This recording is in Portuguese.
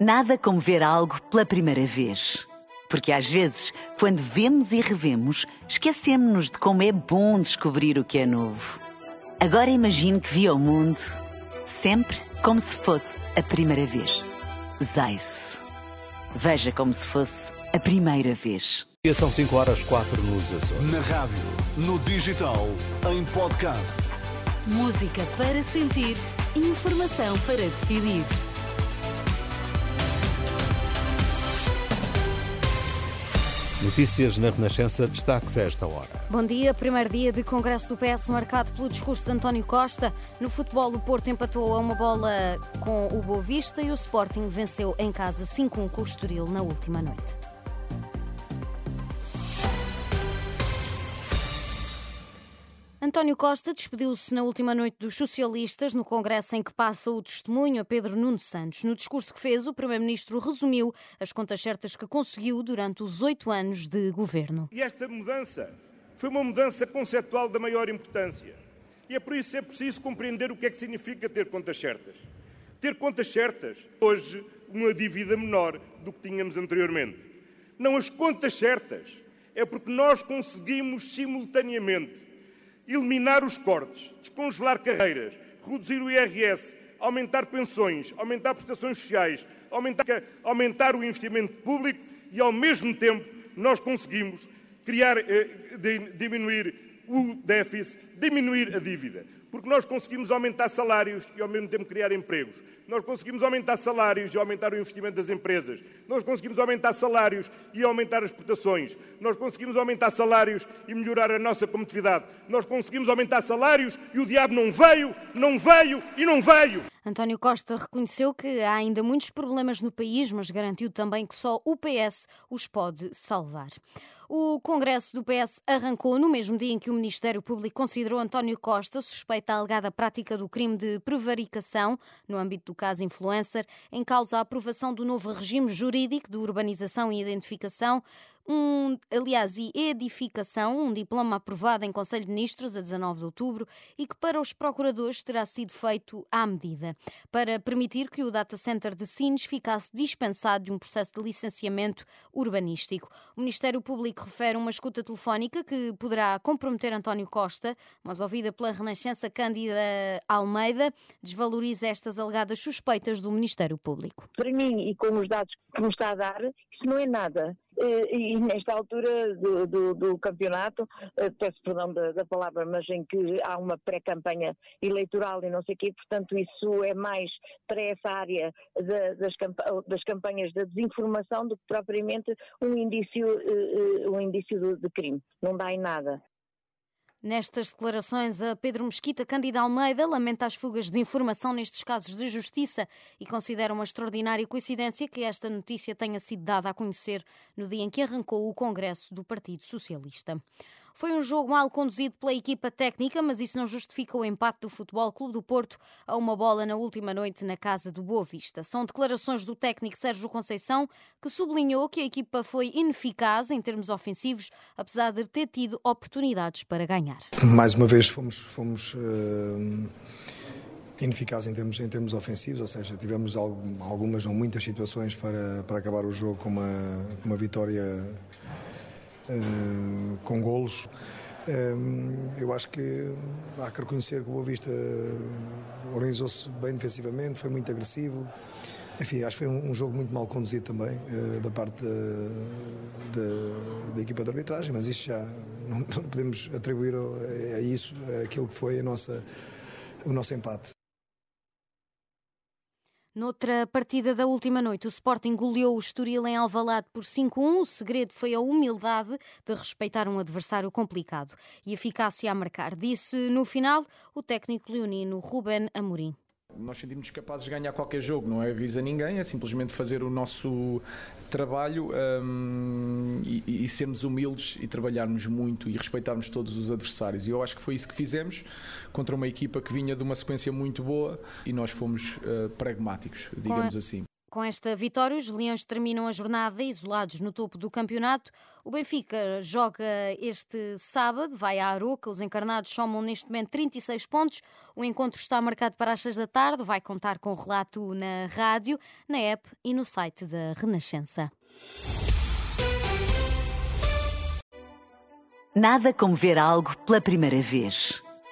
Nada como ver algo pela primeira vez. Porque às vezes, quando vemos e revemos, esquecemos-nos de como é bom descobrir o que é novo. Agora imagine que viu o mundo sempre como se fosse a primeira vez. Zais. Veja como se fosse a primeira vez. E são 5 horas 4 nos Açores. Na rádio, no digital, em podcast. Música para sentir, informação para decidir. Notícias na Renascença, destaques a esta hora. Bom dia, primeiro dia de Congresso do PS marcado pelo discurso de António Costa. No futebol, o Porto empatou a uma bola com o Boa Vista e o Sporting venceu em casa 5-1 com o Estoril na última noite. António Costa despediu-se na última noite dos socialistas no congresso em que passa o testemunho a Pedro Nuno Santos. No discurso que fez, o primeiro-ministro resumiu as contas certas que conseguiu durante os oito anos de governo. E esta mudança foi uma mudança conceptual da maior importância. E é por isso que é preciso compreender o que é que significa ter contas certas. Ter contas certas, hoje, uma dívida menor do que tínhamos anteriormente. Não as contas certas, é porque nós conseguimos simultaneamente eliminar os cortes, descongelar carreiras, reduzir o IRS, aumentar pensões, aumentar prestações sociais, aumentar, aumentar o investimento público e, ao mesmo tempo, nós conseguimos criar, eh, diminuir o déficit, diminuir a dívida. Porque nós conseguimos aumentar salários e, ao mesmo tempo, criar empregos. Nós conseguimos aumentar salários e aumentar o investimento das empresas. Nós conseguimos aumentar salários e aumentar as exportações. Nós conseguimos aumentar salários e melhorar a nossa competitividade. Nós conseguimos aumentar salários e o diabo não veio, não veio e não veio. António Costa reconheceu que há ainda muitos problemas no país, mas garantiu também que só o PS os pode salvar. O Congresso do PS arrancou no mesmo dia em que o Ministério Público considerou António Costa suspeita alegada prática do crime de prevaricação no âmbito do caso Influencer, em causa a aprovação do novo regime jurídico de urbanização e identificação um, aliás, e edificação, um diploma aprovado em Conselho de Ministros a 19 de outubro e que para os procuradores terá sido feito à medida, para permitir que o data center de Sines ficasse dispensado de um processo de licenciamento urbanístico. O Ministério Público refere uma escuta telefónica que poderá comprometer António Costa, mas ouvida pela Renascença Cândida Almeida, desvaloriza estas alegadas suspeitas do Ministério Público. Para mim, e com os dados que me está a dar, isso não é nada. Eh, e nesta altura do, do, do campeonato, eh, peço perdão da, da, palavra, mas em que há uma pré-campanha eleitoral e não sei o quê, portanto isso é mais para essa área das, das, campanhas da desinformação do que propriamente um indício, eh, um indício de crime. Não dá em nada. Nestas declarações, a Pedro Mesquita, Cândida Almeida, lamenta as fugas de informação nestes casos de justiça e considera uma extraordinária coincidência que esta notícia tenha sido dada a conhecer no dia em que arrancou o Congresso do Partido Socialista. Foi um jogo mal conduzido pela equipa técnica, mas isso não justifica o empate do Futebol Clube do Porto a uma bola na última noite na casa do Boa Vista. São declarações do técnico Sérgio Conceição, que sublinhou que a equipa foi ineficaz em termos ofensivos, apesar de ter tido oportunidades para ganhar. Mais uma vez fomos, fomos uh ineficaz em termos, em termos ofensivos, ou seja, tivemos algumas ou muitas situações para, para acabar o jogo com uma, com uma vitória uh, com golos. Um, eu acho que há que reconhecer que o Boa Vista organizou-se bem defensivamente, foi muito agressivo. Enfim, acho que foi um, jogo muito mal conduzido também da parte da, da, equipa de arbitragem, mas isto já não, não podemos atribuir a, a isso aquilo que foi a nossa, o nosso empate. Noutra partida da última noite, o Sporting goleou o Estoril em Alvalade por 5-1. O segredo foi a humildade de respeitar um adversário complicado e eficácia a marcar. Disse no final o técnico leonino Ruben Amorim. Nós sentimos capazes de ganhar qualquer jogo, não é avisa ninguém, é simplesmente fazer o nosso trabalho um, e, e, sermos humildes e trabalharmos muito e respeitarmos todos os adversários. E eu acho que foi isso que fizemos contra uma equipa que vinha de uma sequência muito boa e nós fomos uh, pragmáticos, digamos assim. Com esta vitória, os Leões terminam a jornada isolados no topo do campeonato. O Benfica joga este sábado, vai à Aroca. Os encarnados somam neste momento 36 pontos. O encontro está marcado para as 6 da tarde. Vai contar com relato na rádio, na app e no site da Renascença. Nada como ver algo pela primeira vez.